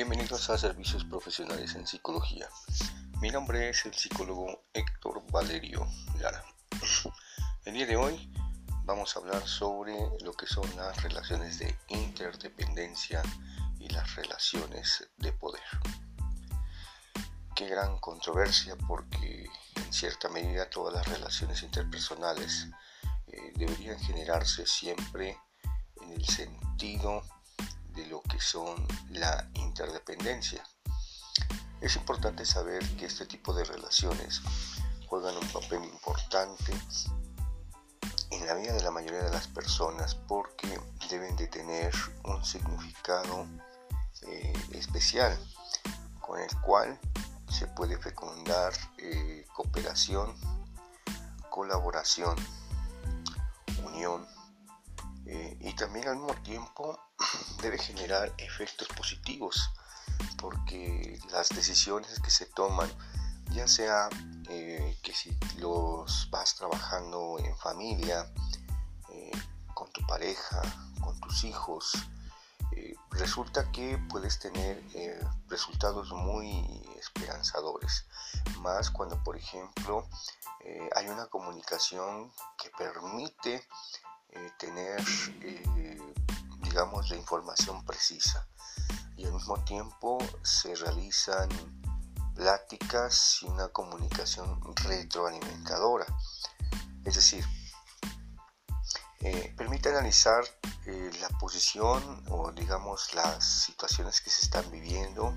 Bienvenidos a Servicios Profesionales en Psicología. Mi nombre es el psicólogo Héctor Valerio Lara. El día de hoy vamos a hablar sobre lo que son las relaciones de interdependencia y las relaciones de poder. Qué gran controversia porque en cierta medida todas las relaciones interpersonales eh, deberían generarse siempre en el sentido de lo que son la interdependencia. Es importante saber que este tipo de relaciones juegan un papel importante en la vida de la mayoría de las personas porque deben de tener un significado eh, especial con el cual se puede fecundar eh, cooperación, colaboración, unión eh, y también al mismo tiempo debe generar efectos positivos porque las decisiones que se toman ya sea eh, que si los vas trabajando en familia eh, con tu pareja con tus hijos resulta que puedes tener resultados muy esperanzadores. Más cuando por ejemplo hay una comunicación que permite tener digamos, la información precisa y al mismo tiempo se realizan pláticas y una comunicación retroalimentadora. Es decir, eh, permite analizar eh, la posición o digamos las situaciones que se están viviendo,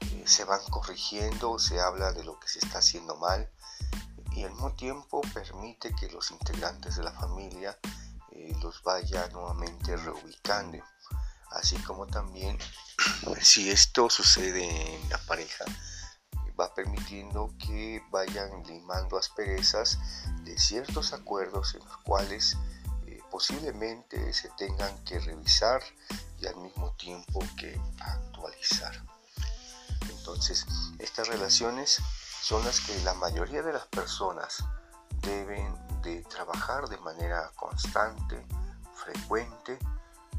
eh, se van corrigiendo, se habla de lo que se está haciendo mal y al mismo tiempo permite que los integrantes de la familia los vaya nuevamente reubicando. Así como también si esto sucede en la pareja, va permitiendo que vayan limando asperezas de ciertos acuerdos en los cuales eh, posiblemente se tengan que revisar y al mismo tiempo que actualizar. Entonces, estas relaciones son las que la mayoría de las personas deben de trabajar de manera constante, frecuente,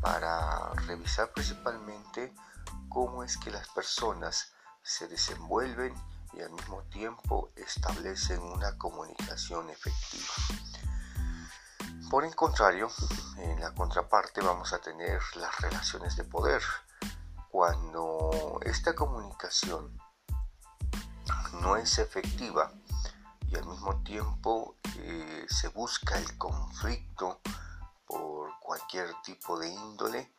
para revisar principalmente cómo es que las personas se desenvuelven y al mismo tiempo establecen una comunicación efectiva. Por el contrario, en la contraparte vamos a tener las relaciones de poder. Cuando esta comunicación no es efectiva, y al mismo tiempo eh, se busca el conflicto por cualquier tipo de índole,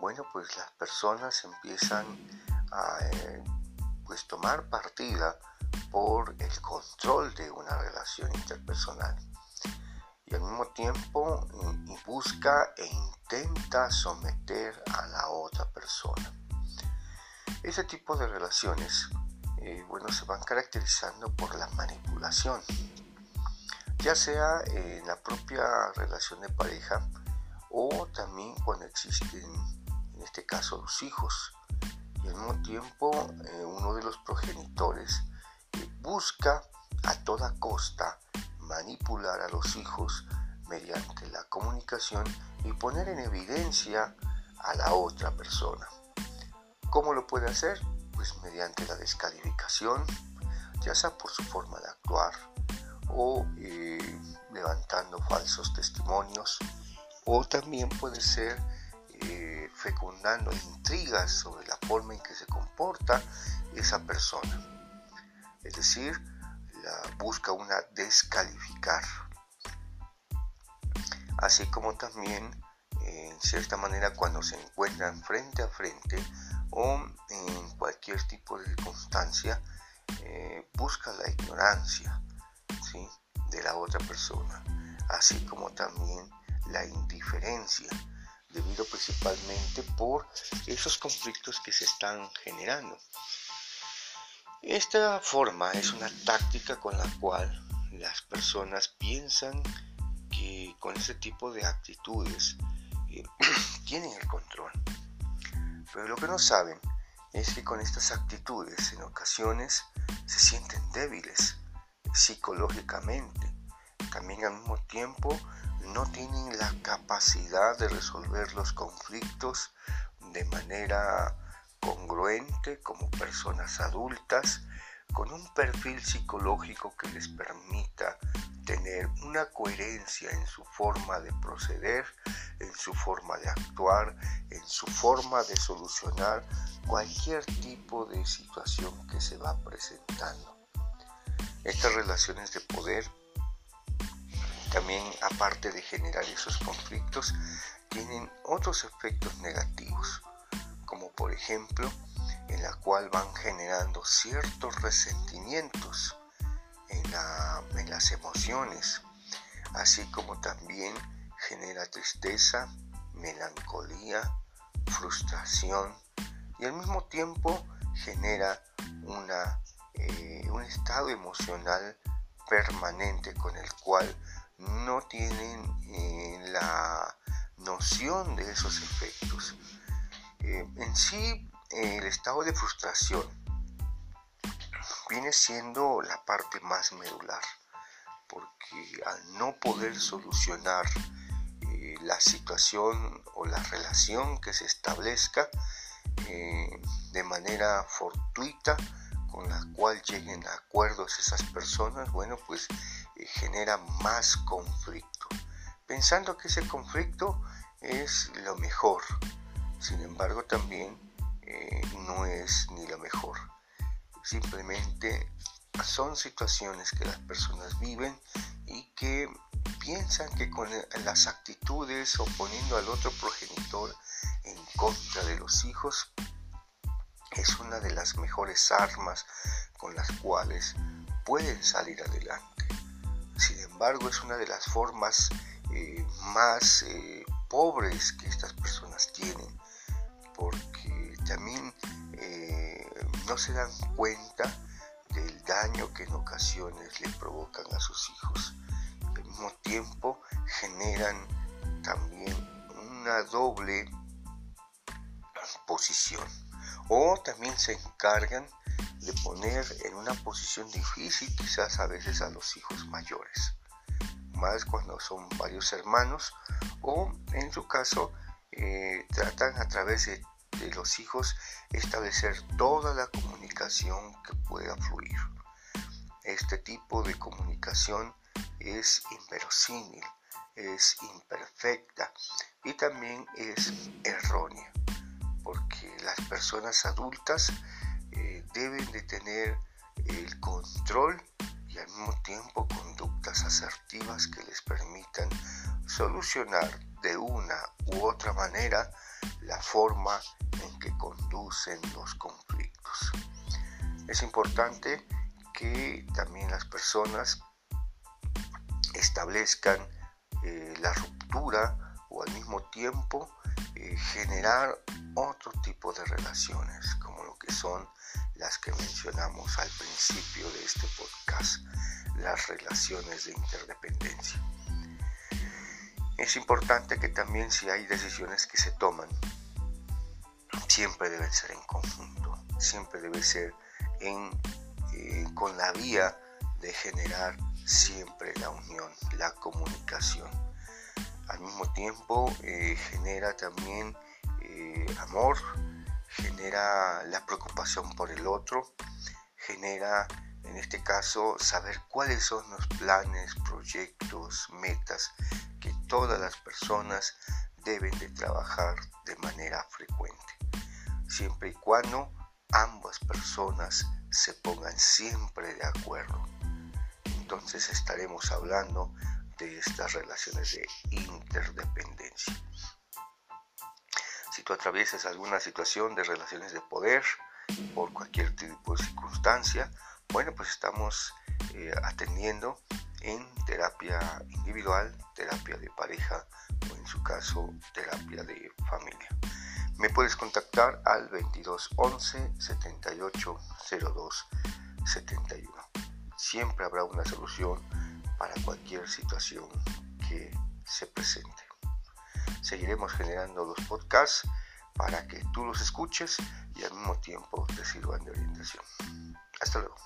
bueno, pues las personas empiezan a eh, pues tomar partida por el control de una relación interpersonal y al mismo tiempo mm, busca e intenta someter a la otra persona. Ese tipo de relaciones eh, bueno, se van caracterizando por la manipulación, ya sea en la propia relación de pareja o también cuando existen, en este caso, los hijos. Y al mismo tiempo, eh, uno de los progenitores busca a toda costa manipular a los hijos mediante la comunicación y poner en evidencia a la otra persona. ¿Cómo lo puede hacer? Pues mediante la descalificación, ya sea por su forma de actuar o eh, levantando falsos testimonios, o también puede ser eh, fecundando intrigas sobre la forma en que se comporta esa persona. Es decir, la busca una descalificar. Así como también, en cierta manera, cuando se encuentran frente a frente, o cualquier tipo de circunstancia eh, busca la ignorancia de la otra persona, así como también la indiferencia, debido principalmente por esos conflictos que se están generando. Esta forma es una táctica con la cual las personas piensan que con ese tipo de actitudes eh, tienen el control pero lo que no saben es que con estas actitudes en ocasiones se sienten débiles psicológicamente. También al mismo tiempo no tienen la capacidad de resolver los conflictos de manera congruente como personas adultas con un perfil psicológico que les permita tener una coherencia en su forma de proceder, en su forma de actuar, en su forma de solucionar cualquier tipo de situación que se va presentando. Estas relaciones de poder también, aparte de generar esos conflictos, tienen otros efectos negativos, como por ejemplo, en la cual van generando ciertos resentimientos en, las emociones, así como también genera tristeza, melancolía, frustración y al mismo tiempo genera una, eh, un estado emocional permanente con el cual no tienen eh, la noción de esos efectos. Eh, en sí, el estado de frustración viene siendo la parte más medular, porque al no poder solucionar eh, la situación o la relación que se establezca de manera fortuita, con la cual lleguen a acuerdos esas personas, bueno, pues genera más conflicto, pensando que ese conflicto es lo mejor. Sin embargo, también mejor. Simplemente son situaciones que las personas viven y que piensan que con las actitudes o poniendo al otro progenitor en contra de los hijos es una de las mejores armas con las cuales pueden salir adelante. Sin embargo, es una de las formas eh, más eh, pobres que estas personas tienen, porque también no se dan cuenta del daño que en ocasiones le provocan a sus hijos. Al mismo tiempo generan también una doble posición o también se encargan de poner en una posición difícil quizás a veces a los hijos mayores, más cuando son varios hermanos o en su caso eh, tratan a través de, de los hijos establecer toda la comunicación que pueda fluir. Este tipo de comunicación es inverosímil, es imperfecta y también es errónea, porque las personas adultas eh, deben de tener el control y al mismo tiempo conductas asertivas que les permitan solucionar de una u otra manera la forma en que conducen los conflictos. Es importante que también las personas establezcan eh, la ruptura o al mismo tiempo eh, generar otro tipo de relaciones como lo que son las que mencionamos al principio de este podcast, las relaciones de interdependencia. Es importante que también si hay decisiones que se toman, siempre deben ser en conjunto, siempre debe ser en, eh, con la vía de generar siempre la unión, la comunicación. Al mismo tiempo eh, genera también eh, amor, genera la preocupación por el otro, genera en este caso saber cuáles son los planes, proyectos, metas todas las personas deben de trabajar de manera frecuente, siempre y cuando ambas personas se pongan siempre de acuerdo. Entonces estaremos hablando de estas relaciones de interdependencia. Si tú atraviesas alguna situación de relaciones de poder por cualquier tipo de circunstancia, bueno, pues estamos eh, atendiendo en terapia individual, terapia de pareja o en su caso terapia de familia. Me puedes contactar al 2211 7802 71. Siempre habrá una solución para cualquier situación que se presente. Seguiremos generando los podcasts para que tú los escuches y al mismo tiempo te sirvan de orientación. Hasta luego.